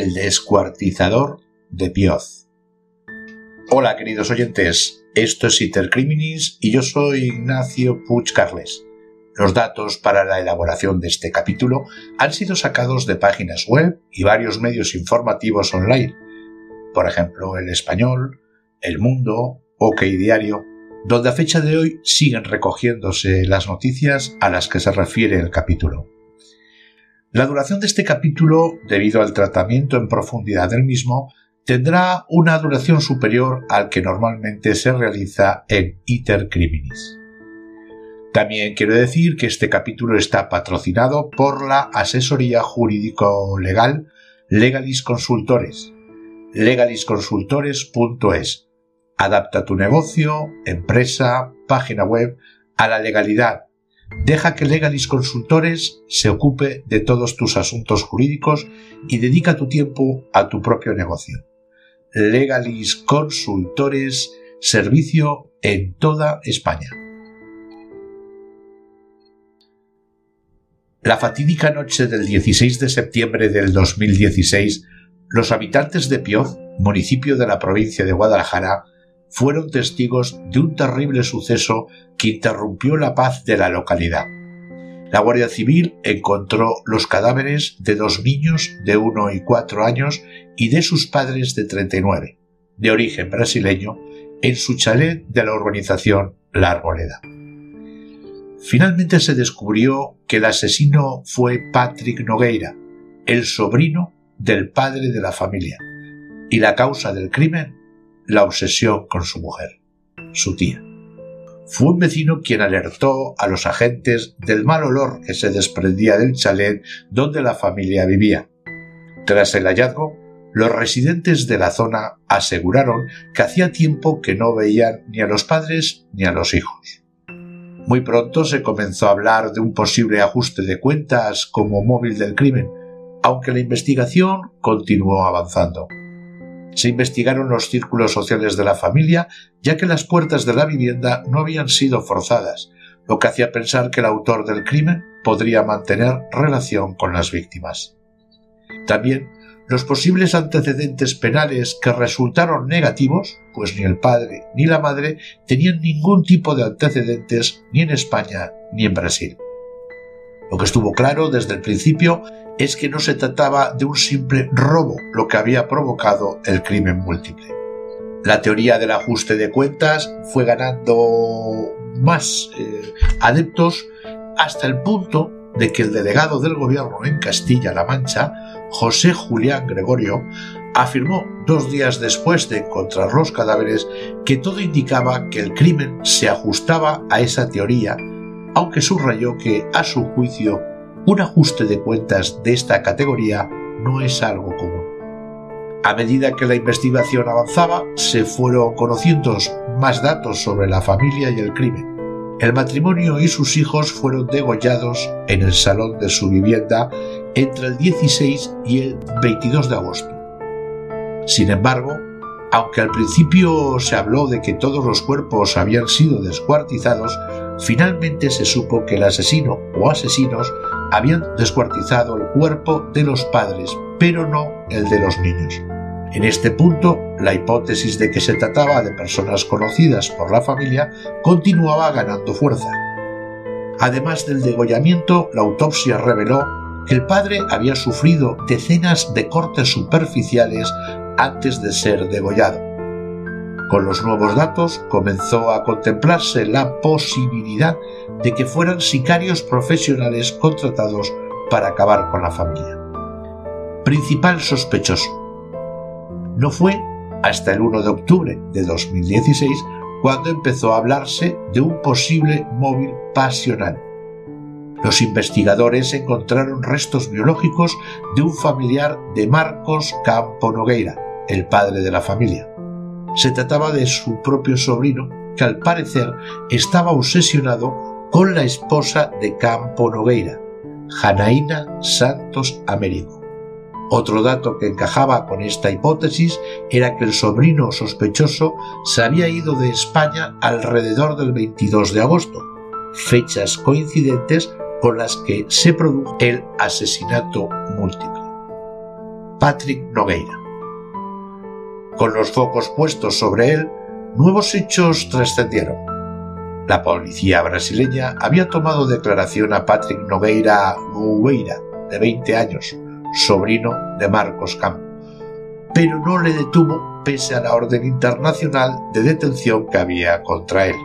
El descuartizador de Pioz. Hola queridos oyentes, esto es Intercriminis y yo soy Ignacio Puig Carles. Los datos para la elaboración de este capítulo han sido sacados de páginas web y varios medios informativos online, por ejemplo El Español, El Mundo, OK Diario, donde a fecha de hoy siguen recogiéndose las noticias a las que se refiere el capítulo. La duración de este capítulo, debido al tratamiento en profundidad del mismo, tendrá una duración superior al que normalmente se realiza en Iter Criminis. También quiero decir que este capítulo está patrocinado por la asesoría jurídico-legal Legalis Consultores, legalisconsultores.es. Adapta tu negocio, empresa, página web a la legalidad Deja que Legalis Consultores se ocupe de todos tus asuntos jurídicos y dedica tu tiempo a tu propio negocio. Legalis Consultores, servicio en toda España. La fatídica noche del 16 de septiembre del 2016, los habitantes de Pioz, municipio de la provincia de Guadalajara, fueron testigos de un terrible suceso que interrumpió la paz de la localidad. La Guardia Civil encontró los cadáveres de dos niños de 1 y 4 años y de sus padres de 39, de origen brasileño, en su chalet de la urbanización La Arboleda. Finalmente se descubrió que el asesino fue Patrick Nogueira, el sobrino del padre de la familia, y la causa del crimen la obsesión con su mujer, su tía. Fue un vecino quien alertó a los agentes del mal olor que se desprendía del chalet donde la familia vivía. Tras el hallazgo, los residentes de la zona aseguraron que hacía tiempo que no veían ni a los padres ni a los hijos. Muy pronto se comenzó a hablar de un posible ajuste de cuentas como móvil del crimen, aunque la investigación continuó avanzando. Se investigaron los círculos sociales de la familia, ya que las puertas de la vivienda no habían sido forzadas, lo que hacía pensar que el autor del crimen podría mantener relación con las víctimas. También los posibles antecedentes penales que resultaron negativos, pues ni el padre ni la madre tenían ningún tipo de antecedentes ni en España ni en Brasil. Lo que estuvo claro desde el principio es que no se trataba de un simple robo lo que había provocado el crimen múltiple. La teoría del ajuste de cuentas fue ganando más eh, adeptos hasta el punto de que el delegado del gobierno en Castilla-La Mancha, José Julián Gregorio, afirmó dos días después de encontrar los cadáveres que todo indicaba que el crimen se ajustaba a esa teoría, aunque subrayó que, a su juicio, un ajuste de cuentas de esta categoría no es algo común. A medida que la investigación avanzaba, se fueron conociendo más datos sobre la familia y el crimen. El matrimonio y sus hijos fueron degollados en el salón de su vivienda entre el 16 y el 22 de agosto. Sin embargo, aunque al principio se habló de que todos los cuerpos habían sido descuartizados, finalmente se supo que el asesino o asesinos habían descuartizado el cuerpo de los padres, pero no el de los niños. En este punto, la hipótesis de que se trataba de personas conocidas por la familia continuaba ganando fuerza. Además del degollamiento, la autopsia reveló que el padre había sufrido decenas de cortes superficiales antes de ser degollado. Con los nuevos datos comenzó a contemplarse la posibilidad de que fueran sicarios profesionales contratados para acabar con la familia. Principal sospechoso. No fue hasta el 1 de octubre de 2016 cuando empezó a hablarse de un posible móvil pasional. Los investigadores encontraron restos biológicos de un familiar de Marcos Campo Nogueira, el padre de la familia. Se trataba de su propio sobrino, que al parecer estaba obsesionado con la esposa de Campo Nogueira, Janaína Santos Américo. Otro dato que encajaba con esta hipótesis era que el sobrino sospechoso se había ido de España alrededor del 22 de agosto, fechas coincidentes con las que se produjo el asesinato múltiple. Patrick Nogueira. Con los focos puestos sobre él, nuevos hechos trascendieron. La policía brasileña había tomado declaración a Patrick Nogueira Gouveia, de 20 años, sobrino de Marcos Campo, pero no le detuvo pese a la orden internacional de detención que había contra él.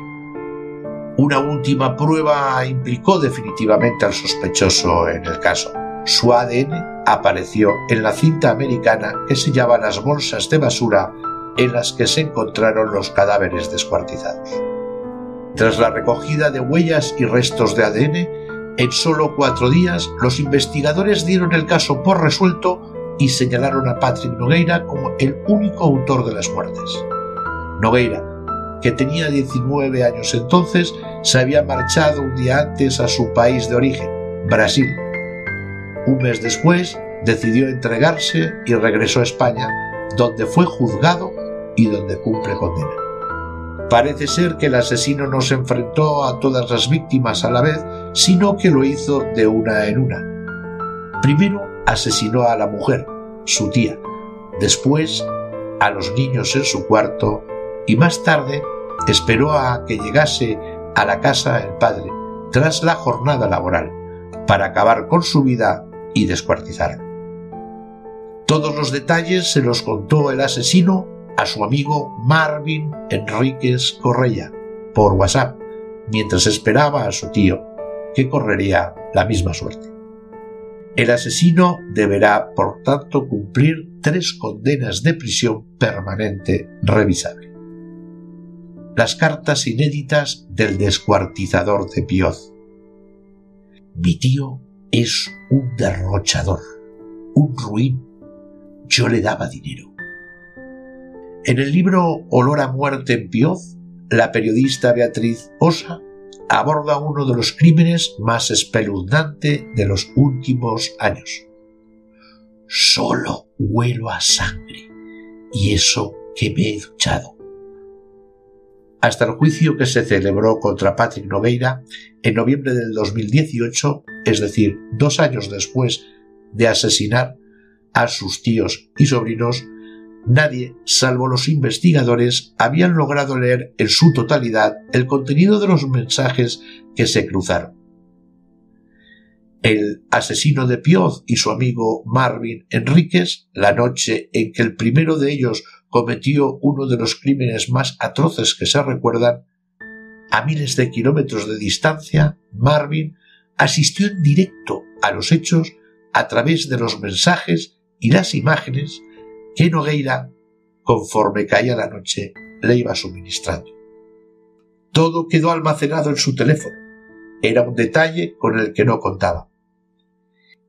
Una última prueba implicó definitivamente al sospechoso en el caso. Su ADN apareció en la cinta americana que sellaba las bolsas de basura en las que se encontraron los cadáveres descuartizados. Tras la recogida de huellas y restos de ADN, en solo cuatro días los investigadores dieron el caso por resuelto y señalaron a Patrick Nogueira como el único autor de las muertes. Nogueira, que tenía 19 años entonces, se había marchado un día antes a su país de origen, Brasil. Un mes después decidió entregarse y regresó a España, donde fue juzgado y donde cumple condena. Parece ser que el asesino no se enfrentó a todas las víctimas a la vez, sino que lo hizo de una en una. Primero asesinó a la mujer, su tía, después a los niños en su cuarto y más tarde esperó a que llegase a la casa el padre tras la jornada laboral para acabar con su vida y descuartizarlo. Todos los detalles se los contó el asesino a su amigo Marvin Enríquez Correia por WhatsApp, mientras esperaba a su tío, que correría la misma suerte. El asesino deberá, por tanto, cumplir tres condenas de prisión permanente revisable. Las cartas inéditas del descuartizador de Pioz. Mi tío es un derrochador, un ruin. Yo le daba dinero. En el libro Olor a muerte en Pioz, la periodista Beatriz Osa aborda uno de los crímenes más espeluznantes de los últimos años. Solo huelo a sangre, y eso que me he duchado. Hasta el juicio que se celebró contra Patrick Nogueira en noviembre del 2018, es decir, dos años después de asesinar a sus tíos y sobrinos, Nadie, salvo los investigadores, habían logrado leer en su totalidad el contenido de los mensajes que se cruzaron. El asesino de Pioz y su amigo Marvin Enríquez, la noche en que el primero de ellos cometió uno de los crímenes más atroces que se recuerdan, a miles de kilómetros de distancia, Marvin asistió en directo a los hechos a través de los mensajes y las imágenes que Nogueira, conforme caía la noche, le iba suministrando. Todo quedó almacenado en su teléfono. Era un detalle con el que no contaba.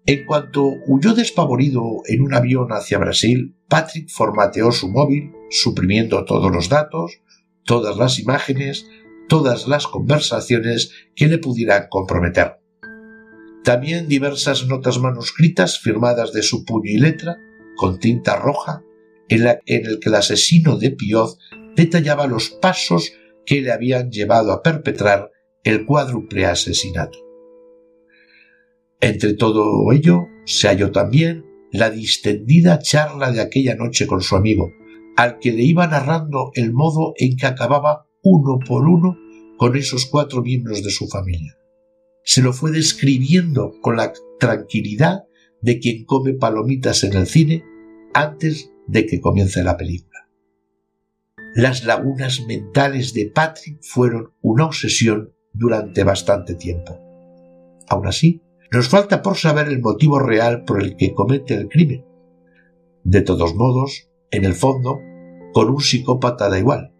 En cuanto huyó despavorido en un avión hacia Brasil, Patrick formateó su móvil, suprimiendo todos los datos, todas las imágenes, todas las conversaciones que le pudieran comprometer. También diversas notas manuscritas firmadas de su puño y letra, con tinta roja en, la, el que el asesino de Pioz detallaba los pasos que le habían llevado a perpetrar el cuádruple asesinato. Entre todo ello se halló también la distendida charla de aquella noche con su amigo, al que le iba narrando el modo en que acababa uno por uno con esos cuatro miembros de su familia. Se lo fue describiendo con la tranquilidad de quien come palomitas en el cine antes de que comience la película. Las lagunas mentales de Patrick fueron una obsesión durante bastante tiempo. Aún así, nos falta por saber el motivo real por el que comete el crimen. De todos modos, en el fondo, con un psicópata da igual.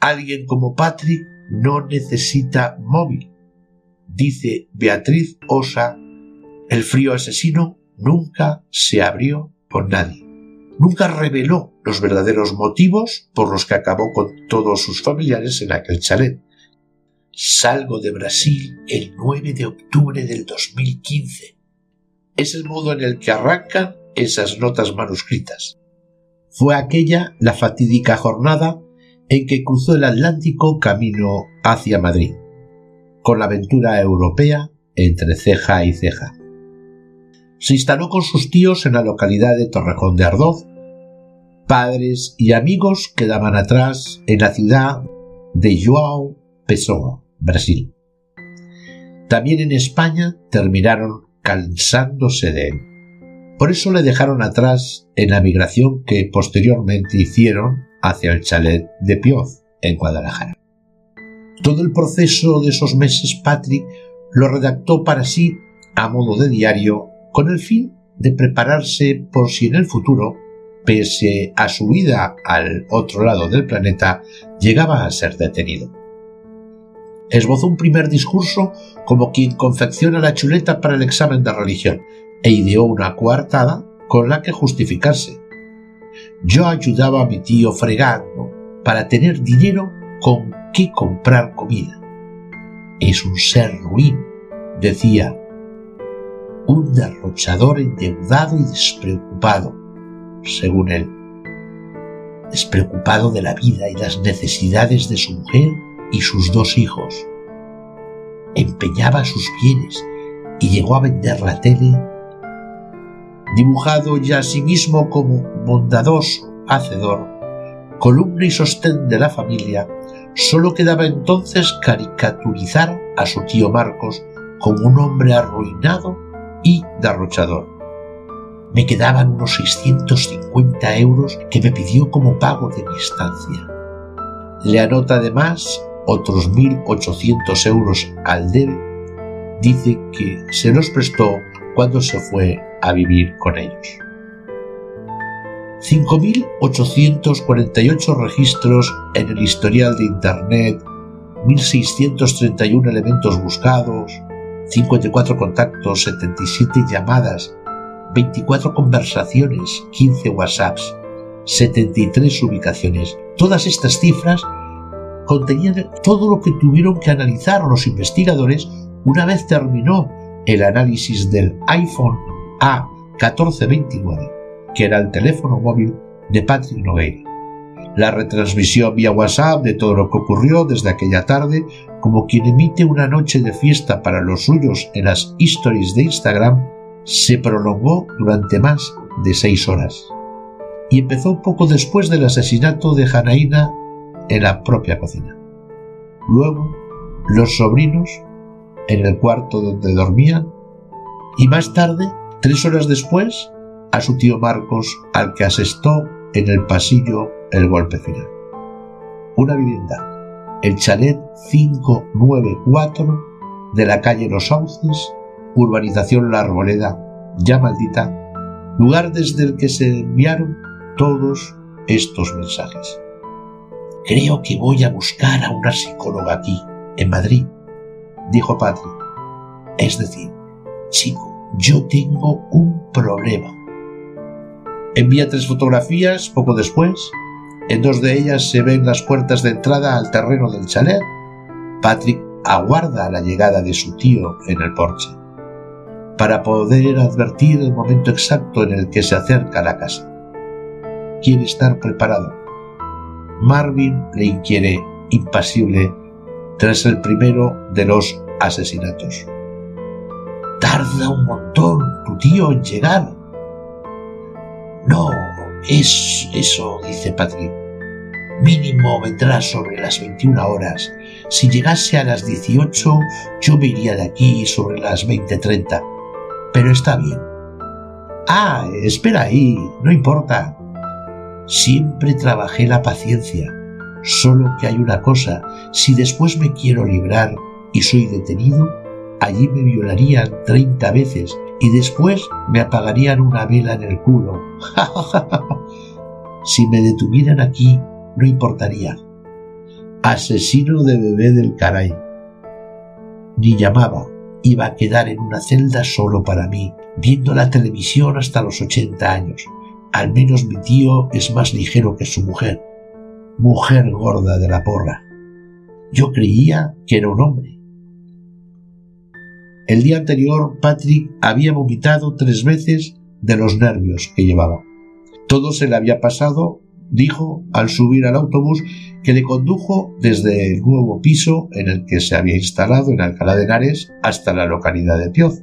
Alguien como Patrick no necesita móvil. Dice Beatriz Osa, el frío asesino nunca se abrió con nadie nunca reveló los verdaderos motivos por los que acabó con todos sus familiares en aquel chalet. Salgo de Brasil el 9 de octubre del 2015. Es el modo en el que arrancan esas notas manuscritas. Fue aquella la fatídica jornada en que cruzó el Atlántico camino hacia Madrid, con la aventura europea entre ceja y ceja. se instaló con sus tíos en la localidad de Torrejón de Ardoz. Padres y amigos quedaban atrás en la ciudad de João Pessoa, Brasil. También en España terminaron cansándose de él. Por eso le dejaron atrás en la migración que posteriormente hicieron hacia el chalet de Pioz, en Guadalajara. Todo el proceso de esos meses Patrick lo redactó para sí a modo de diario con el fin de prepararse por si en el futuro, pese a su vida al otro lado del planeta, llegaba a ser detenido. Esbozó un primer discurso como quien confecciona la chuleta para el examen de religión e ideó una coartada con la que justificarse. Yo ayudaba a mi tío fregando para tener dinero con qué comprar comida. Es un ser ruin, decía, un derrochador endeudado y despreocupado, según él, despreocupado de la vida y las necesidades de su mujer y sus dos hijos. Empeñaba sus bienes y llegó a vender la tele, dibujado ya a sí mismo como bondadoso, hacedor, columna y sostén de la familia, solo quedaba entonces caricaturizar a su tío Marcos como un hombre arruinado y derrochador. Me quedaban unos 650 euros que me pidió como pago de mi estancia. Le anota además otros 1.800 euros al debe, dice que se los prestó cuando se fue a vivir con ellos. 5.848 registros en el historial de Internet, 1.631 elementos buscados, 54 contactos, 77 llamadas, 24 conversaciones, 15 WhatsApps, 73 ubicaciones. Todas estas cifras contenían todo lo que tuvieron que analizar los investigadores una vez terminó el análisis del iPhone A1429, que era el teléfono móvil de Patrick Nogueira. La retransmisión vía WhatsApp de todo lo que ocurrió desde aquella tarde, como quien emite una noche de fiesta para los suyos en las stories de Instagram, se prolongó durante más de seis horas. Y empezó poco después del asesinato de Janaína en la propia cocina. Luego, los sobrinos en el cuarto donde dormían y más tarde, tres horas después, a su tío Marcos al que asestó en el pasillo el golpe final. Una vivienda, el chalet 594 de la calle Los Sauces, urbanización La Arboleda, ya maldita, lugar desde el que se enviaron todos estos mensajes. Creo que voy a buscar a una psicóloga aquí, en Madrid, dijo Patrick. Es decir, chico, yo tengo un problema. Envía tres fotografías poco después. En dos de ellas se ven las puertas de entrada al terreno del chalet. Patrick aguarda la llegada de su tío en el porche para poder advertir el momento exacto en el que se acerca a la casa. Quiere estar preparado Marvin le inquiere impasible tras el primero de los asesinatos. Tarda un montón tu tío en llegar. No, es eso, dice Patrick. Mínimo vendrá sobre las 21 horas. Si llegase a las 18, yo me iría de aquí sobre las 20.30. Pero está bien. Ah, espera ahí, no importa. Siempre trabajé la paciencia, solo que hay una cosa, si después me quiero librar y soy detenido, allí me violarían treinta veces y después me apagarían una vela en el culo. si me detuvieran aquí, no importaría. Asesino de bebé del caray. Ni llamaba, iba a quedar en una celda solo para mí, viendo la televisión hasta los ochenta años al menos mi tío es más ligero que su mujer, mujer gorda de la porra. Yo creía que era un hombre. El día anterior Patrick había vomitado tres veces de los nervios que llevaba. Todo se le había pasado, dijo al subir al autobús que le condujo desde el nuevo piso en el que se había instalado en Alcalá de Henares hasta la localidad de Pioz.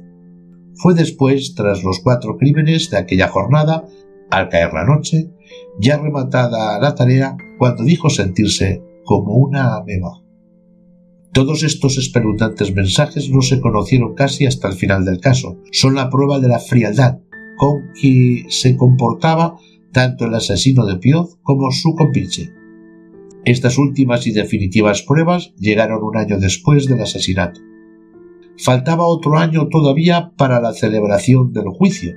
fue después, tras los cuatro crímenes de aquella jornada, al caer la noche, ya rematada la tarea, cuando dijo sentirse como una ameba. Todos estos espeluznantes mensajes no se conocieron casi hasta el final del caso. Son la prueba de la frialdad con que se comportaba tanto el asesino de Pioz como su compinche. Estas últimas y definitivas pruebas llegaron un año después del asesinato. Faltaba otro año todavía para la celebración del juicio,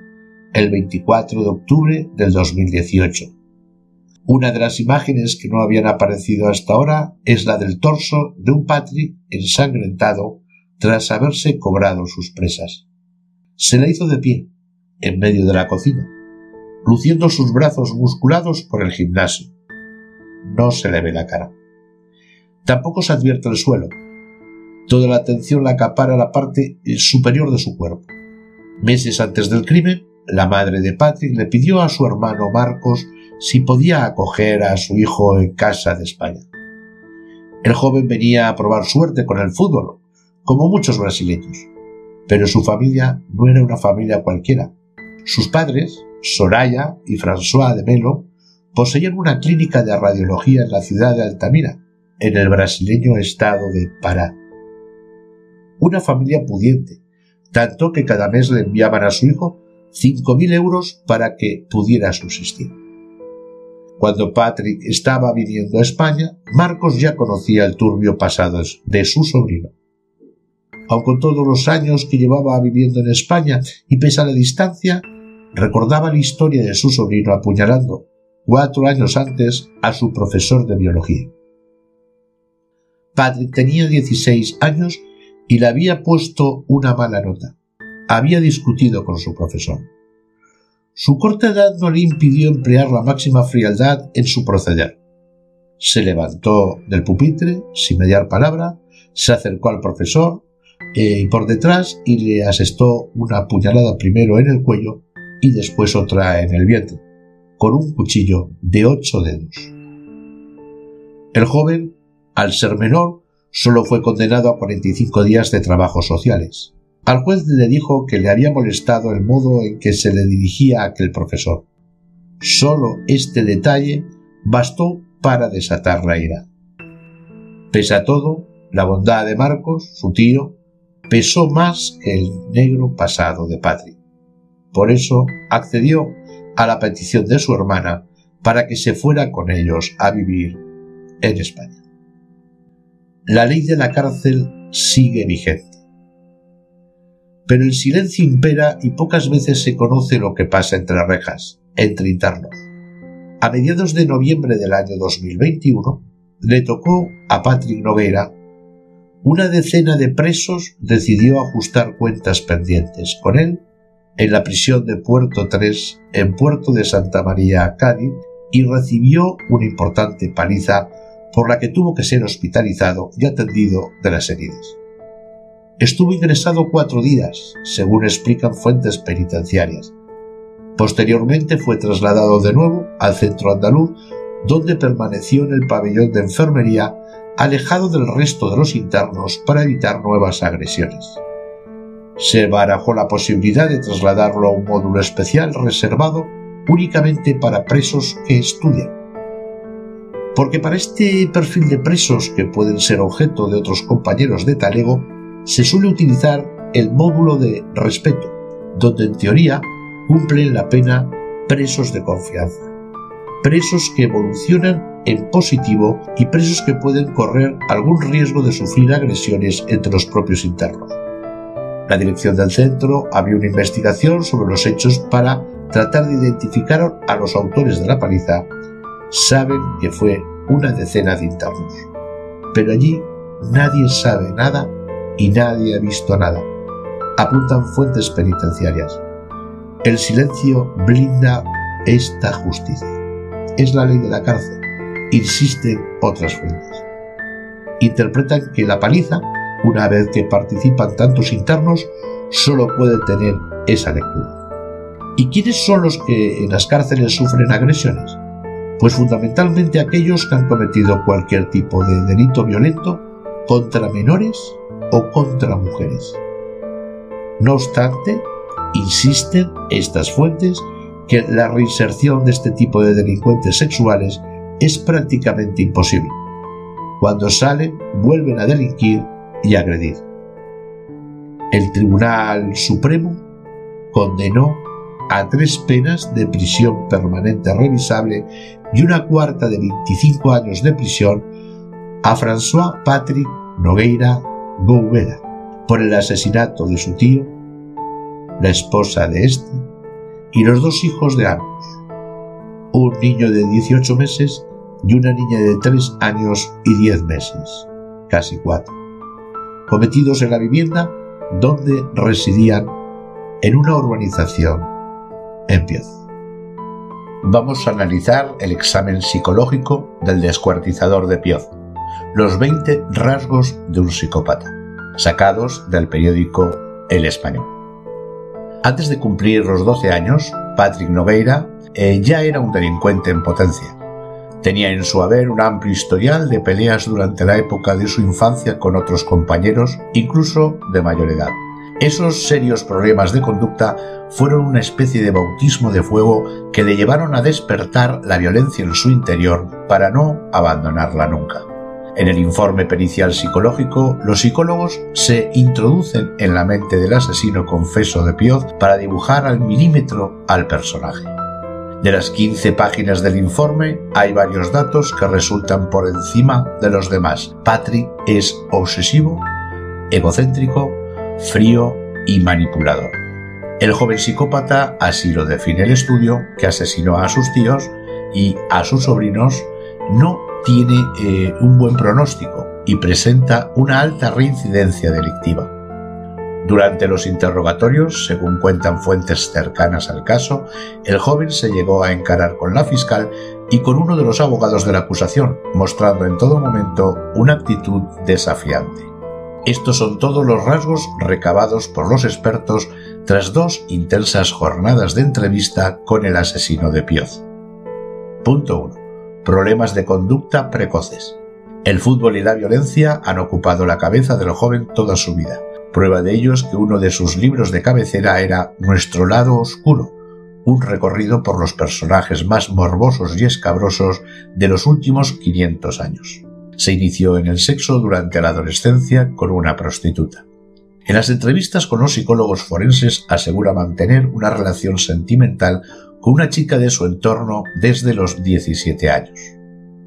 el 24 de octubre del 2018. Una de las imágenes que no habían aparecido hasta ahora es la del torso de un Patrick ensangrentado tras haberse cobrado sus presas. Se la hizo de pie, en medio de la cocina, luciendo sus brazos musculados por el gimnasio. No se le ve la cara. Tampoco se advierte el suelo. Toda la atención la acapara la parte superior de su cuerpo. Meses antes del crimen, la madre de Patrick le pidió a su hermano Marcos si podía acoger a su hijo en casa de España. El joven venía a probar suerte con el fútbol, como muchos brasileños, pero su familia no era una familia cualquiera. Sus padres, Soraya y François de Melo, poseían una clínica de radiología en la ciudad de Altamira, en el brasileño estado de Pará. Una familia pudiente, tanto que cada mes le enviaban a su hijo cinco mil euros para que pudiera subsistir. Cuando Patrick estaba viniendo a España, Marcos ya conocía el turbio pasado de su sobrino. Aun con todos los años que llevaba viviendo en España y pese a la distancia, recordaba la historia de su sobrino apuñalando, cuatro años antes, a su profesor de biología. Patrick tenía 16 años y le había puesto una mala nota. Había discutido con su profesor. Su corta edad no le impidió emplear la máxima frialdad en su proceder. Se levantó del pupitre sin mediar palabra, se acercó al profesor eh, por detrás y le asestó una puñalada primero en el cuello y después otra en el vientre, con un cuchillo de ocho dedos. El joven, al ser menor, solo fue condenado a 45 días de trabajos sociales. Al juez le dijo que le había molestado el modo en que se le dirigía aquel profesor. Solo este detalle bastó para desatar la ira. Pese a todo, la bondad de Marcos, su tío, pesó más que el negro pasado de Patrick. Por eso accedió a la petición de su hermana para que se fuera con ellos a vivir en España. La ley de la cárcel sigue vigente pero el silencio impera y pocas veces se conoce lo que pasa entre rejas, entre internos. A mediados de noviembre del año 2021, le tocó a Patrick Noguera. Una decena de presos decidió ajustar cuentas pendientes con él en la prisión de Puerto 3 en Puerto de Santa María, Cádiz, y recibió una importante paliza por la que tuvo que ser hospitalizado y atendido de las heridas. Estuvo ingresado cuatro días, según explican fuentes penitenciarias. Posteriormente fue trasladado de nuevo al centro andaluz, donde permaneció en el pabellón de enfermería, alejado del resto de los internos para evitar nuevas agresiones. Se barajó la posibilidad de trasladarlo a un módulo especial reservado únicamente para presos que estudian. Porque para este perfil de presos que pueden ser objeto de otros compañeros de talego, se suele utilizar el módulo de respeto, donde en teoría cumplen la pena presos de confianza, presos que evolucionan en positivo y presos que pueden correr algún riesgo de sufrir agresiones entre los propios internos. La dirección del centro abrió una investigación sobre los hechos para tratar de identificar a los autores de la paliza. Saben que fue una decena de internos. Pero allí nadie sabe nada y nadie ha visto nada. Apuntan fuentes penitenciarias. El silencio blinda esta justicia. Es la ley de la cárcel. Insisten otras fuentes. Interpretan que la paliza, una vez que participan tantos internos, solo puede tener esa lectura. ¿Y quiénes son los que en las cárceles sufren agresiones? Pues fundamentalmente aquellos que han cometido cualquier tipo de delito violento contra menores o contra mujeres. No obstante, Insisten estas fuentes que la reinserción de este tipo de delincuentes sexuales es prácticamente imposible. Cuando salen, vuelven a delinquir y agredir. El Tribunal Supremo condenó a tres penas de prisión permanente revisable y una cuarta de 25 años de prisión a François Patrick Nogueira Goubera por el asesinato de su tío, la esposa de este y los dos hijos de ambos, un niño de 18 meses y una niña de 3 años y 10 meses, casi cuatro, cometidos en la vivienda donde residían en una urbanización en Pioz. Vamos a analizar el examen psicológico del descuartizador de Pioz, los 20 rasgos de un psicópata, sacados del periódico El Español. Antes de cumplir los 12 años, Patrick Nogueira eh, ya era un delincuente en potencia. Tenía en su haber un amplio historial de peleas durante la época de su infancia con otros compañeros, incluso de mayor edad. Esos serios problemas de conducta fueron una especie de bautismo de fuego que le llevaron a despertar la violencia en su interior para no abandonarla nunca. En el informe pericial psicológico, los psicólogos se introducen en la mente del asesino confeso de Pioz para dibujar al milímetro al personaje. De las 15 páginas del informe hay varios datos que resultan por encima de los demás. Patrick es obsesivo, egocéntrico, frío y manipulador. El joven psicópata, así lo define el estudio, que asesinó a sus tíos y a sus sobrinos, no tiene eh, un buen pronóstico y presenta una alta reincidencia delictiva. Durante los interrogatorios, según cuentan fuentes cercanas al caso, el joven se llegó a encarar con la fiscal y con uno de los abogados de la acusación, mostrando en todo momento una actitud desafiante. Estos son todos los rasgos recabados por los expertos tras dos intensas jornadas de entrevista con el asesino de Pioz. Punto 1 problemas de conducta precoces. El fútbol y la violencia han ocupado la cabeza del joven toda su vida. Prueba de ello es que uno de sus libros de cabecera era Nuestro lado oscuro, un recorrido por los personajes más morbosos y escabrosos de los últimos 500 años. Se inició en el sexo durante la adolescencia con una prostituta. En las entrevistas con los psicólogos forenses asegura mantener una relación sentimental una chica de su entorno desde los 17 años.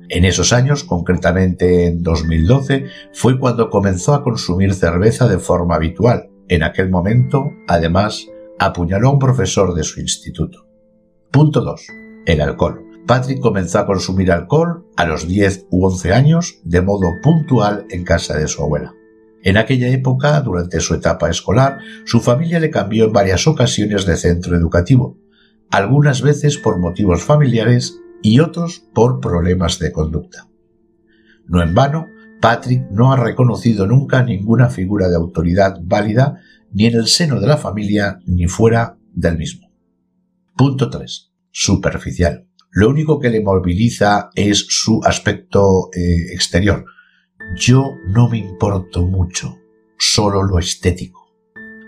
En esos años, concretamente en 2012, fue cuando comenzó a consumir cerveza de forma habitual. En aquel momento, además, apuñaló a un profesor de su instituto. Punto 2. El alcohol. Patrick comenzó a consumir alcohol a los 10 u 11 años de modo puntual en casa de su abuela. En aquella época, durante su etapa escolar, su familia le cambió en varias ocasiones de centro educativo, algunas veces por motivos familiares y otros por problemas de conducta. No en vano, Patrick no ha reconocido nunca ninguna figura de autoridad válida ni en el seno de la familia ni fuera del mismo. Punto 3. Superficial. Lo único que le moviliza es su aspecto eh, exterior. Yo no me importo mucho, solo lo estético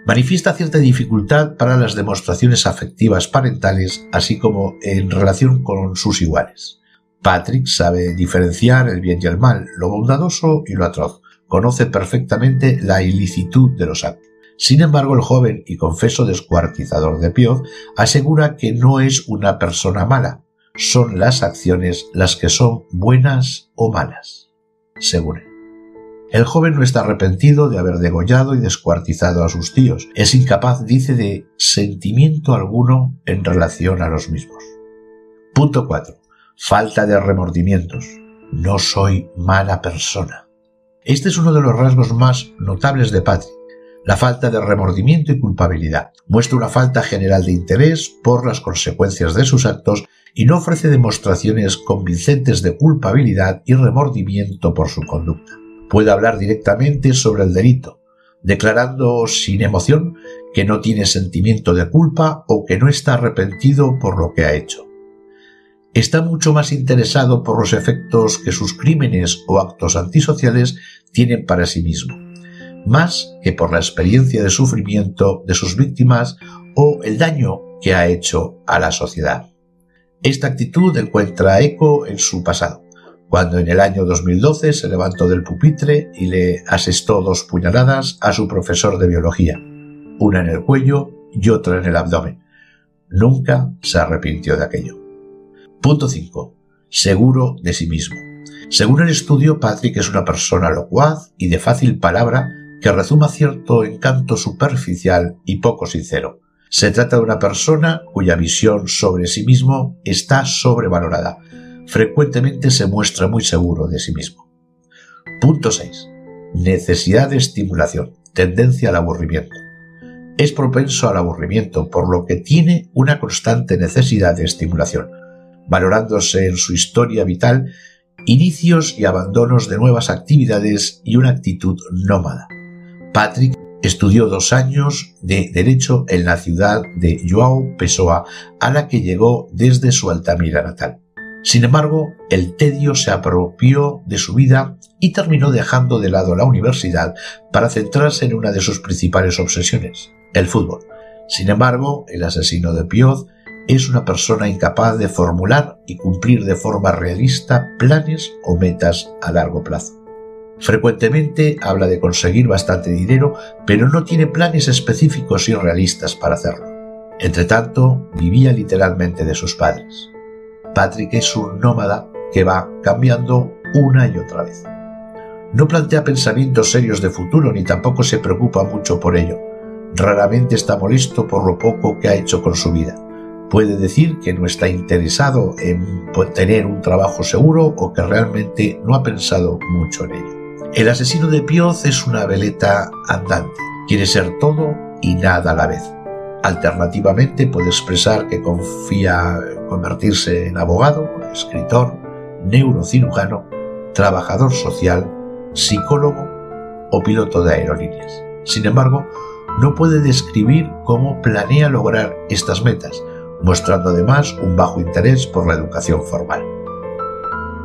manifiesta cierta dificultad para las demostraciones afectivas parentales, así como en relación con sus iguales. Patrick sabe diferenciar el bien y el mal, lo bondadoso y lo atroz. Conoce perfectamente la ilicitud de los actos. Sin embargo, el joven y confeso descuartizador de Pioz asegura que no es una persona mala, son las acciones las que son buenas o malas, según él. El joven no está arrepentido de haber degollado y descuartizado a sus tíos. Es incapaz, dice, de sentimiento alguno en relación a los mismos. Punto 4. Falta de remordimientos. No soy mala persona. Este es uno de los rasgos más notables de Patrick. La falta de remordimiento y culpabilidad. Muestra una falta general de interés por las consecuencias de sus actos y no ofrece demostraciones convincentes de culpabilidad y remordimiento por su conducta puede hablar directamente sobre el delito, declarando sin emoción que no tiene sentimiento de culpa o que no está arrepentido por lo que ha hecho. Está mucho más interesado por los efectos que sus crímenes o actos antisociales tienen para sí mismo. más que por la experiencia de sufrimiento de sus víctimas o el daño que ha hecho a la sociedad. Esta actitud encuentra eco en su pasado, cuando en el año 2012 se levantó del pupitre y le asestó dos puñaladas a su profesor de biología, una en el cuello y otra en el abdomen. Nunca se arrepintió de aquello. Punto 5. Seguro de sí mismo. Según el estudio, Patrick es una persona locuaz y de fácil palabra que rezuma cierto encanto superficial y poco sincero. Se trata de una persona cuya visión sobre sí mismo está sobrevalorada. Frecuentemente se muestra muy seguro de sí mismo. Punto 6. Necesidad de estimulación. Tendencia al aburrimiento. Es propenso al aburrimiento, por lo que tiene una constante necesidad de estimulación, valorándose en su historia vital inicios y abandonos de nuevas actividades y una actitud nómada. Patrick estudió dos años de Derecho en la ciudad de Joao Pessoa, a la que llegó desde su Altamira natal. Sin embargo, el tedio se apropió de su vida y terminó dejando de lado la universidad para centrarse en una de sus principales obsesiones, el fútbol. Sin embargo, el asesino de Pioz es una persona incapaz de formular y cumplir de forma realista planes o metas a largo plazo. Frecuentemente habla de conseguir bastante dinero, pero no tiene planes específicos y realistas para hacerlo. Entre tanto, vivía literalmente de sus padres. Patrick es un nómada que va cambiando una y otra vez. No plantea pensamientos serios de futuro ni tampoco se preocupa mucho por ello. Raramente está molesto por lo poco que ha hecho con su vida. Puede decir que no está interesado en tener un trabajo seguro o que realmente no ha pensado mucho en ello. El asesino de Pioz es una veleta andante. Quiere ser todo y nada a la vez. Alternativamente puede expresar que confía convertirse en abogado, escritor, neurocirujano, trabajador social, psicólogo o piloto de aerolíneas. Sin embargo, no puede describir cómo planea lograr estas metas, mostrando además un bajo interés por la educación formal.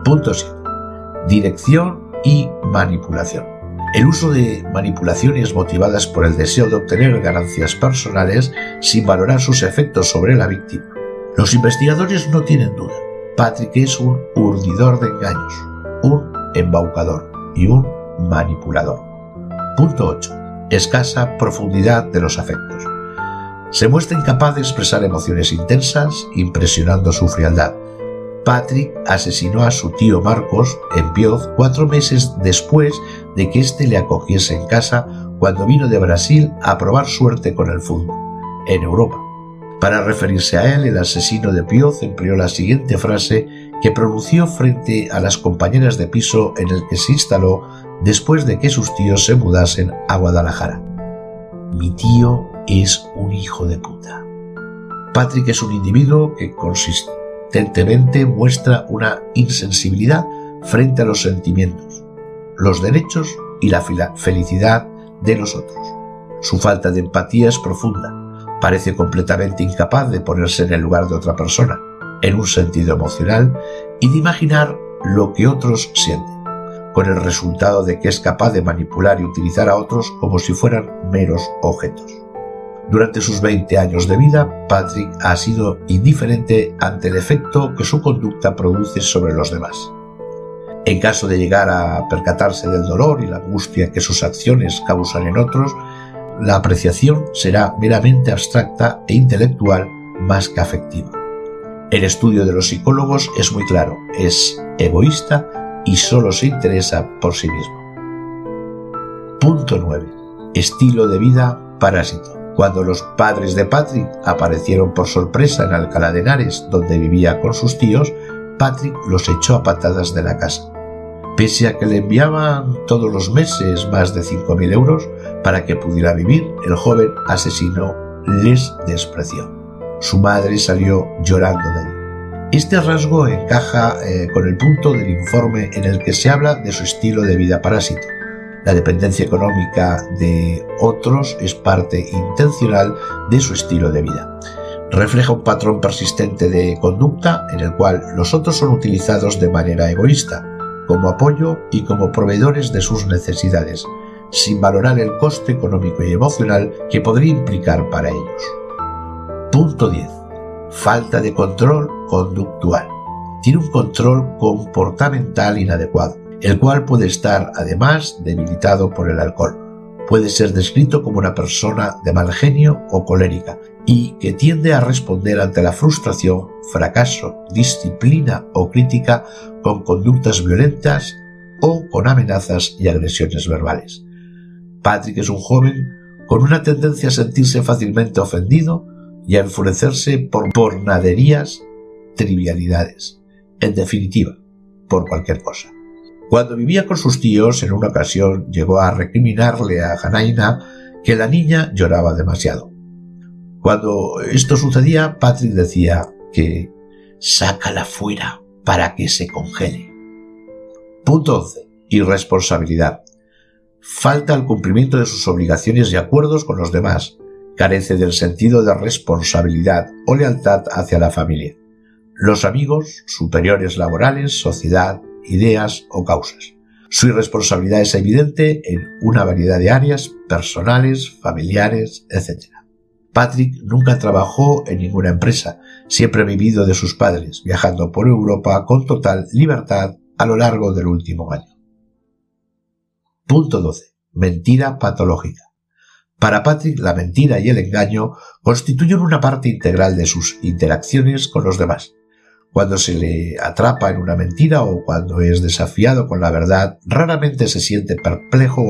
Punto 7. Dirección y manipulación. El uso de manipulaciones motivadas por el deseo de obtener ganancias personales sin valorar sus efectos sobre la víctima. Los investigadores no tienen duda. Patrick es un urdidor de engaños, un embaucador y un manipulador. Punto 8. Escasa profundidad de los afectos. Se muestra incapaz de expresar emociones intensas, impresionando su frialdad, Patrick asesinó a su tío Marcos en Pioz cuatro meses después de que éste le acogiese en casa cuando vino de Brasil a probar suerte con el fútbol, en Europa. Para referirse a él, el asesino de Pioz empleó la siguiente frase que pronunció frente a las compañeras de piso en el que se instaló después de que sus tíos se mudasen a Guadalajara. Mi tío es un hijo de puta. Patrick es un individuo que consiste muestra una insensibilidad frente a los sentimientos, los derechos y la felicidad de los otros. Su falta de empatía es profunda. Parece completamente incapaz de ponerse en el lugar de otra persona, en un sentido emocional, y de imaginar lo que otros sienten, con el resultado de que es capaz de manipular y utilizar a otros como si fueran meros objetos. Durante sus 20 años de vida, Patrick ha sido indiferente ante el efecto que su conducta produce sobre los demás. En caso de llegar a percatarse del dolor y la angustia que sus acciones causan en otros, la apreciación será meramente abstracta e intelectual más que afectiva. El estudio de los psicólogos es muy claro, es egoísta y solo se interesa por sí mismo. Punto 9. Estilo de vida parásito. Cuando los padres de Patrick aparecieron por sorpresa en Alcalá de Henares, donde vivía con sus tíos, Patrick los echó a patadas de la casa. Pese a que le enviaban todos los meses más de 5.000 euros para que pudiera vivir, el joven asesino les despreció. Su madre salió llorando de él. Este rasgo encaja eh, con el punto del informe en el que se habla de su estilo de vida parásito. La dependencia económica de otros es parte intencional de su estilo de vida. Refleja un patrón persistente de conducta en el cual los otros son utilizados de manera egoísta, como apoyo y como proveedores de sus necesidades, sin valorar el coste económico y emocional que podría implicar para ellos. Punto 10. Falta de control conductual. Tiene un control comportamental inadecuado, el cual puede estar además debilitado por el alcohol. Puede ser descrito como una persona de mal genio o colérica y que tiende a responder ante la frustración, fracaso, disciplina o crítica con conductas violentas o con amenazas y agresiones verbales. Patrick es un joven con una tendencia a sentirse fácilmente ofendido y a enfurecerse por pornaderías, trivialidades, en definitiva, por cualquier cosa. Cuando vivía con sus tíos, en una ocasión llegó a recriminarle a Janaina que la niña lloraba demasiado. Cuando esto sucedía, Patrick decía que sácala fuera para que se congele. Punto 11. Irresponsabilidad. Falta el cumplimiento de sus obligaciones y acuerdos con los demás. Carece del sentido de responsabilidad o lealtad hacia la familia. Los amigos, superiores laborales, sociedad, ideas o causas. Su irresponsabilidad es evidente en una variedad de áreas personales, familiares, etc. Patrick nunca trabajó en ninguna empresa, siempre ha vivido de sus padres, viajando por Europa con total libertad a lo largo del último año. Punto 12. Mentira patológica. Para Patrick, la mentira y el engaño constituyen una parte integral de sus interacciones con los demás. Cuando se le atrapa en una mentira o cuando es desafiado con la verdad, raramente se siente perplejo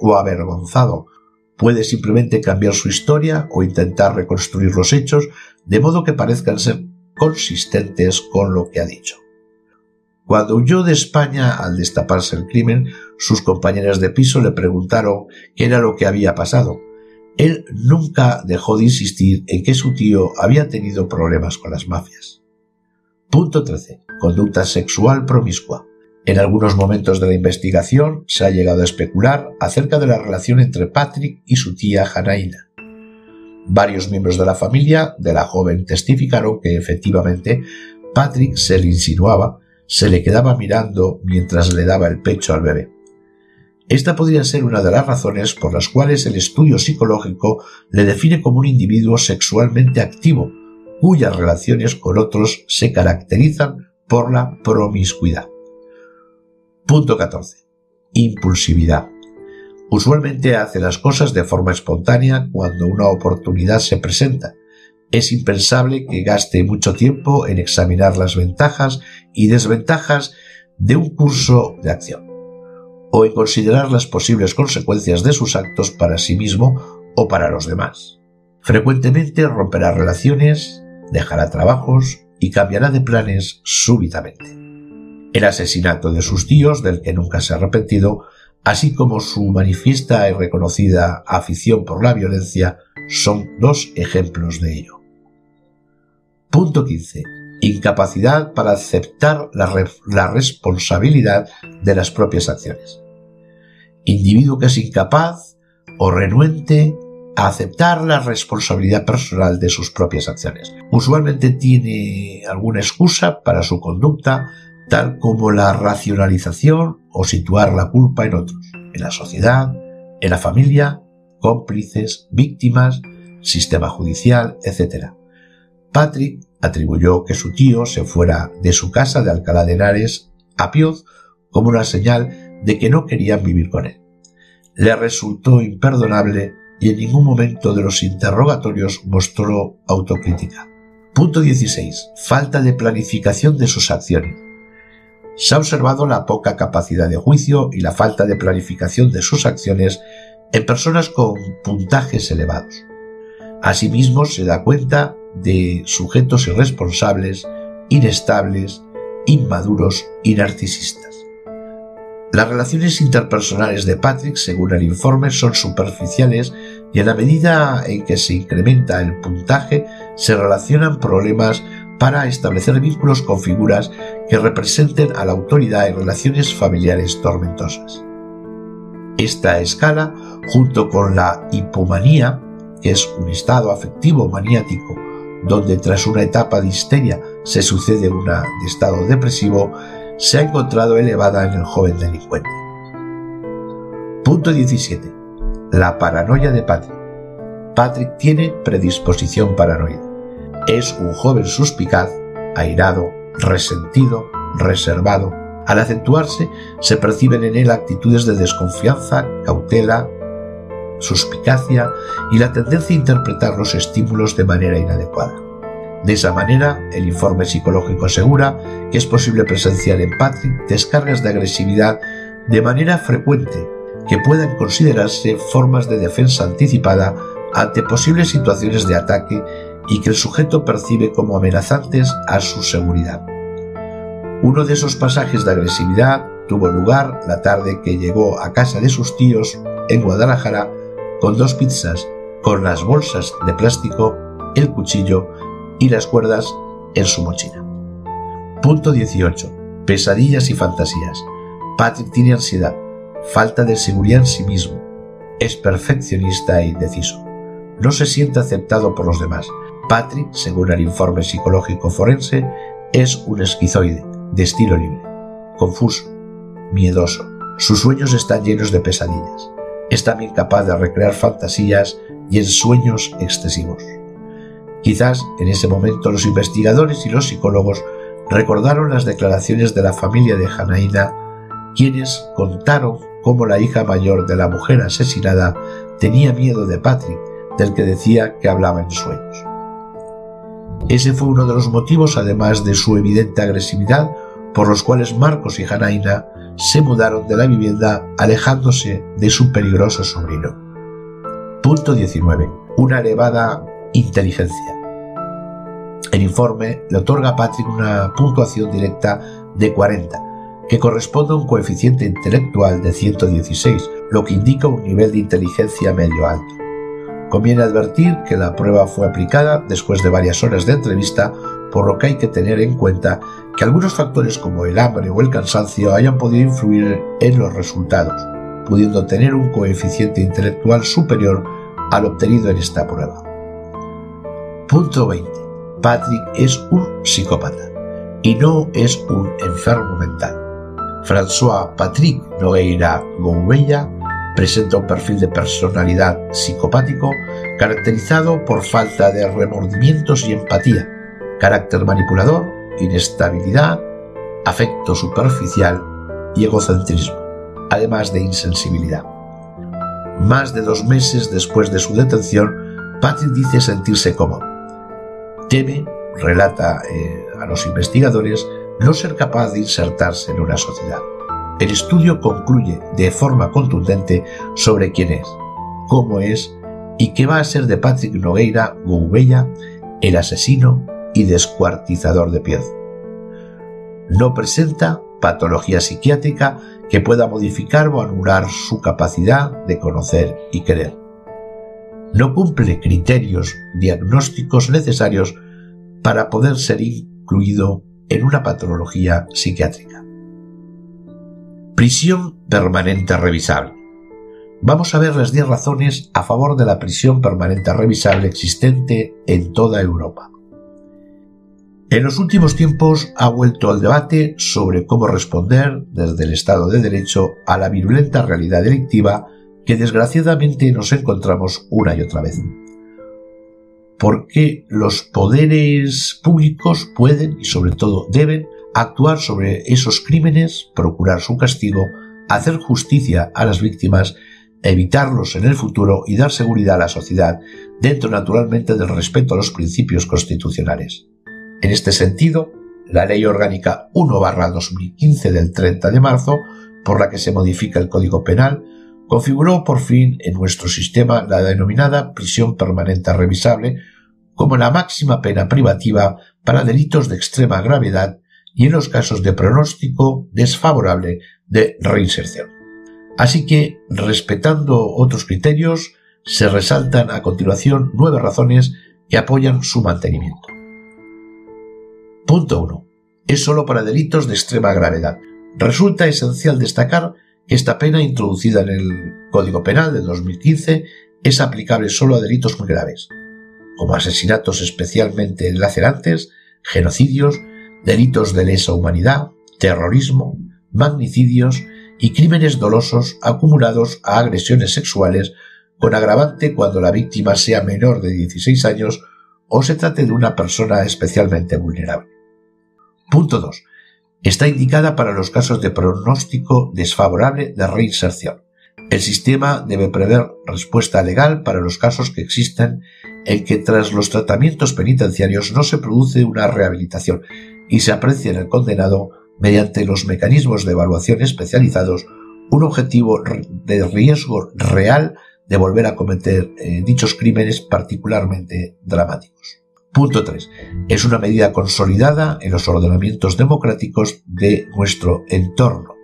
o, avergonzado. Puede simplemente cambiar su historia o intentar reconstruir los hechos de modo que parezcan ser consistentes con lo que ha dicho. Cuando huyó de España al destaparse el crimen, sus compañeras de piso le preguntaron qué era lo que había pasado. Él nunca dejó de insistir en que su tío había tenido problemas con las mafias. Punto 13. Conducta sexual promiscua. En algunos momentos de la investigación se ha llegado a especular acerca de la relación entre Patrick y su tía Janaina. Varios miembros de la familia de la joven testificaron que efectivamente Patrick se le insinuaba, se le quedaba mirando mientras le daba el pecho al bebé. Esta podría ser una de las razones por las cuales el estudio psicológico le define como un individuo sexualmente activo, cuyas relaciones con otros se caracterizan por la promiscuidad. Punto 14. Impulsividad. Usualmente hace las cosas de forma espontánea cuando una oportunidad se presenta. Es impensable que gaste mucho tiempo en examinar las ventajas y desventajas de un curso de acción, o en considerar las posibles consecuencias de sus actos para sí mismo o para los demás. Frecuentemente romperá relaciones, dejará trabajos y cambiará de planes súbitamente. El asesinato de sus tíos, del que nunca se ha arrepentido, así como su manifiesta y reconocida afición por la violencia, son dos ejemplos de ello. Punto 15. Incapacidad para aceptar la, la, responsabilidad de las propias acciones. Individuo que es incapaz o renuente a aceptar la responsabilidad personal de sus propias acciones. Usualmente tiene alguna excusa para su conducta, tal como la racionalización o situar la culpa en otros, en la sociedad, en la familia, cómplices, víctimas, sistema judicial, etc. Patrick atribuyó que su tío se fuera de su casa de Alcalá de Henares a Pioz como una señal de que no querían vivir con él. Le resultó imperdonable y en ningún momento de los interrogatorios mostró autocrítica. Punto 16. Falta de planificación de sus acciones. Se ha observado la poca capacidad de juicio y la falta de planificación de sus acciones en personas con puntajes elevados. Asimismo, se da cuenta de sujetos irresponsables, inestables, inmaduros y narcisistas. Las relaciones interpersonales de Patrick, según el informe, son superficiales y en la medida en que se incrementa el puntaje, se relacionan problemas para establecer vínculos con figuras que representen a la autoridad en relaciones familiares tormentosas. Esta escala, junto con la hipomanía, que es un estado afectivo maniático donde tras una etapa de histeria se sucede una de estado depresivo, se ha encontrado elevada en el joven delincuente. Punto 17. La paranoia de Patrick. Patrick tiene predisposición paranoide. Es un joven suspicaz, airado, resentido, reservado. Al acentuarse, se perciben en él actitudes de desconfianza, cautela, suspicacia y la tendencia a interpretar los estímulos de manera inadecuada. De esa manera, el informe psicológico asegura que es posible presenciar en Patrick descargas de agresividad de manera frecuente que puedan considerarse formas de defensa anticipada ante posibles situaciones de ataque y que el sujeto percibe como amenazantes a su seguridad. Uno de esos pasajes de agresividad tuvo lugar la tarde que llegó a casa de sus tíos en Guadalajara con dos pizzas, con las bolsas de plástico, el cuchillo y las cuerdas en su mochila. Punto 18. Pesadillas y fantasías. Patrick tiene ansiedad, falta de seguridad en sí mismo, es perfeccionista e indeciso. No se siente aceptado por los demás. Patrick, según el informe psicológico forense, es un esquizoide, de estilo libre, confuso, miedoso. Sus sueños están llenos de pesadillas. Es también capaz de recrear fantasías y en sueños excesivos. Quizás en ese momento los investigadores y los psicólogos recordaron las declaraciones de la familia de Janaína, quienes contaron cómo la hija mayor de la mujer asesinada tenía miedo de Patrick, del que decía que hablaba en sueños. Ese fue uno de los motivos, además de su evidente agresividad, por los cuales Marcos y Janaína se mudaron de la vivienda alejándose de su peligroso sobrino. Punto 19. Una elevada inteligencia. El informe le otorga a Patrick una puntuación directa de 40, que corresponde a un coeficiente intelectual de 116, lo que indica un nivel de inteligencia medio alto. Conviene advertir que la prueba fue aplicada después de varias horas de entrevista, por lo que hay que tener en cuenta que algunos factores como el hambre o el cansancio hayan podido influir en los resultados, pudiendo tener un coeficiente intelectual superior al obtenido en esta prueba. Punto 20. Patrick es un psicópata y no es un enfermo mental. François Patrick Nogueira Gouveia presenta un perfil de personalidad psicopático caracterizado por falta de remordimientos y empatía, carácter manipulador, inestabilidad, afecto superficial y egocentrismo, además de insensibilidad. Más de dos meses después de su detención, Patrick dice sentirse cómodo Teme, relata eh, a los investigadores, no ser capaz de insertarse en una sociedad. El estudio concluye de forma contundente sobre quién es, cómo es y qué va a ser de Patrick Nogueira Gouveia, el asesino y descuartizador de piel. No presenta patología psiquiátrica que pueda modificar o anular su capacidad de conocer y querer no cumple criterios diagnósticos necesarios para poder ser incluido en una patología psiquiátrica. Prisión permanente revisable. Vamos a ver las 10 razones a favor de la prisión permanente revisable existente en toda Europa. En los últimos tiempos ha vuelto al debate sobre cómo responder desde el Estado de Derecho a la virulenta realidad delictiva que desgraciadamente nos encontramos una y otra vez. Porque los poderes públicos pueden y sobre todo deben actuar sobre esos crímenes, procurar su castigo, hacer justicia a las víctimas, evitarlos en el futuro y dar seguridad a la sociedad, dentro naturalmente del respeto a los principios constitucionales. En este sentido, la Ley Orgánica 1-2015 del 30 de marzo, por la que se modifica el Código Penal, configuró por fin en nuestro sistema la denominada prisión permanente revisable como la máxima pena privativa para delitos de extrema gravedad y en los casos de pronóstico desfavorable de reinserción. Así que, respetando otros criterios, se resaltan a continuación nueve razones que apoyan su mantenimiento. Punto 1. Es solo para delitos de extrema gravedad. Resulta esencial destacar esta pena, introducida en el Código Penal de 2015, es aplicable solo a delitos muy graves, como asesinatos especialmente lacerantes, genocidios, delitos de lesa humanidad, terrorismo, magnicidios y crímenes dolosos acumulados a agresiones sexuales con agravante cuando la víctima sea menor de 16 años o se trate de una persona especialmente vulnerable. Punto 2. Está indicada para los casos de pronóstico desfavorable de reinserción. El sistema debe prever respuesta legal para los casos que existen en que tras los tratamientos penitenciarios no se produce una rehabilitación y se aprecia en el condenado, mediante los mecanismos de evaluación especializados, un objetivo de riesgo real de volver a cometer eh, dichos crímenes particularmente dramáticos. Punto 3. Es una medida consolidada en los ordenamientos democráticos de nuestro entorno.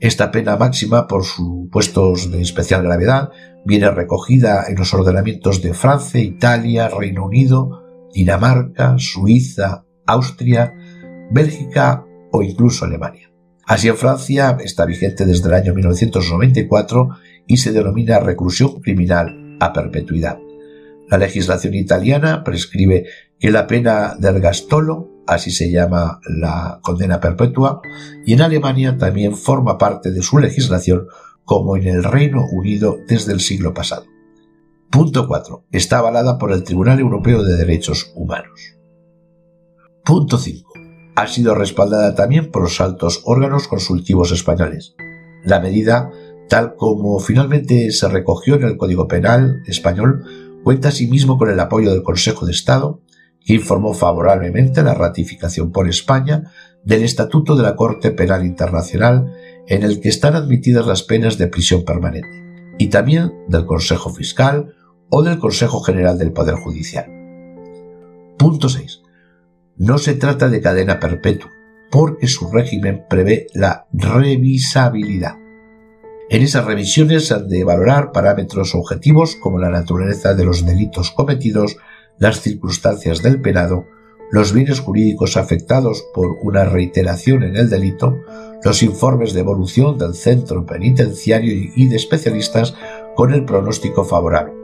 Esta pena máxima, por supuestos de especial gravedad, viene recogida en los ordenamientos de Francia, Italia, Reino Unido, Dinamarca, Suiza, Austria, Bélgica o incluso Alemania. Así en Francia está vigente desde el año 1994 y se denomina reclusión criminal a perpetuidad. La legislación italiana prescribe que la pena del gastolo, así se llama la condena perpetua, y en Alemania también forma parte de su legislación como en el Reino Unido desde el siglo pasado. Punto 4. Está avalada por el Tribunal Europeo de Derechos Humanos. Punto 5. Ha sido respaldada también por los altos órganos consultivos españoles. La medida, tal como finalmente se recogió en el Código Penal español, cuenta asimismo con el apoyo del Consejo de Estado, que informó favorablemente la ratificación por España del Estatuto de la Corte Penal Internacional en el que están admitidas las penas de prisión permanente, y también del Consejo Fiscal o del Consejo General del Poder Judicial. Punto 6. No se trata de cadena perpetua, porque su régimen prevé la revisabilidad. En esas revisiones se han de valorar parámetros objetivos como la naturaleza de los delitos cometidos, las circunstancias del penado, los bienes jurídicos afectados por una reiteración en el delito, los informes de evolución del centro penitenciario y de especialistas con el pronóstico favorable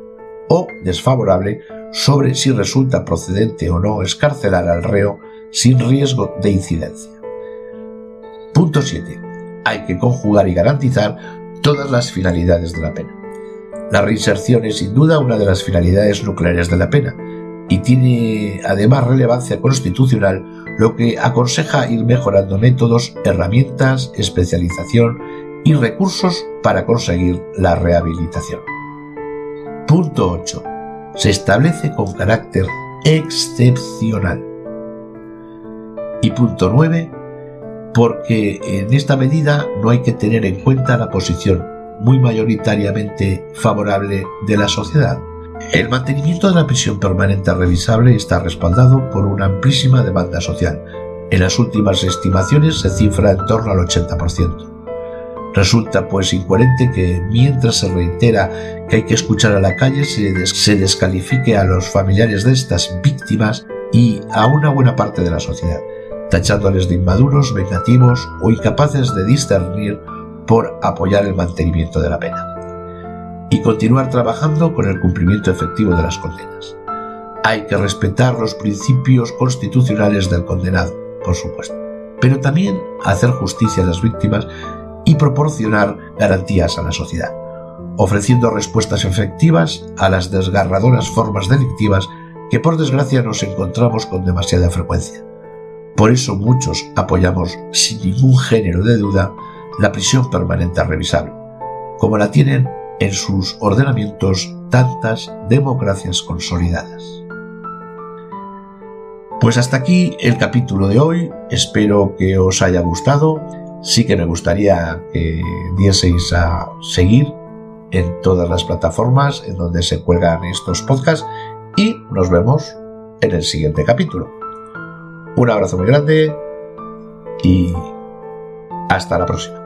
o desfavorable sobre si resulta procedente o no escarcelar al reo sin riesgo de incidencia. Punto 7. Hay que conjugar y garantizar todas las finalidades de la pena. La reinserción es sin duda una de las finalidades nucleares de la pena y tiene además relevancia constitucional, lo que aconseja ir mejorando métodos, herramientas, especialización y recursos para conseguir la rehabilitación. Punto 8. Se establece con carácter excepcional. Y punto 9 porque en esta medida no hay que tener en cuenta la posición muy mayoritariamente favorable de la sociedad. El mantenimiento de la prisión permanente revisable está respaldado por una amplísima demanda social. En las últimas estimaciones se cifra en torno al 80%. Resulta pues incoherente que mientras se reitera que hay que escuchar a la calle se, descalifique a los familiares de estas víctimas y a una buena parte de la sociedad tachándoles de inmaduros, vengativos o incapaces de discernir por apoyar el mantenimiento de la pena. Y continuar trabajando con el cumplimiento efectivo de las condenas. Hay que respetar los principios constitucionales del condenado, por supuesto, pero también hacer justicia a las víctimas y proporcionar garantías a la sociedad, ofreciendo respuestas efectivas a las desgarradoras formas delictivas que por desgracia nos encontramos con demasiada frecuencia. Por eso muchos apoyamos sin ningún género de duda la prisión permanente revisable, como la tienen en sus ordenamientos tantas democracias consolidadas. Pues hasta aquí el capítulo de hoy, espero que os haya gustado, sí que me gustaría que dieseis a seguir en todas las plataformas en donde se cuelgan estos podcasts y nos vemos en el siguiente capítulo. Un abrazo muy grande y hasta la próxima.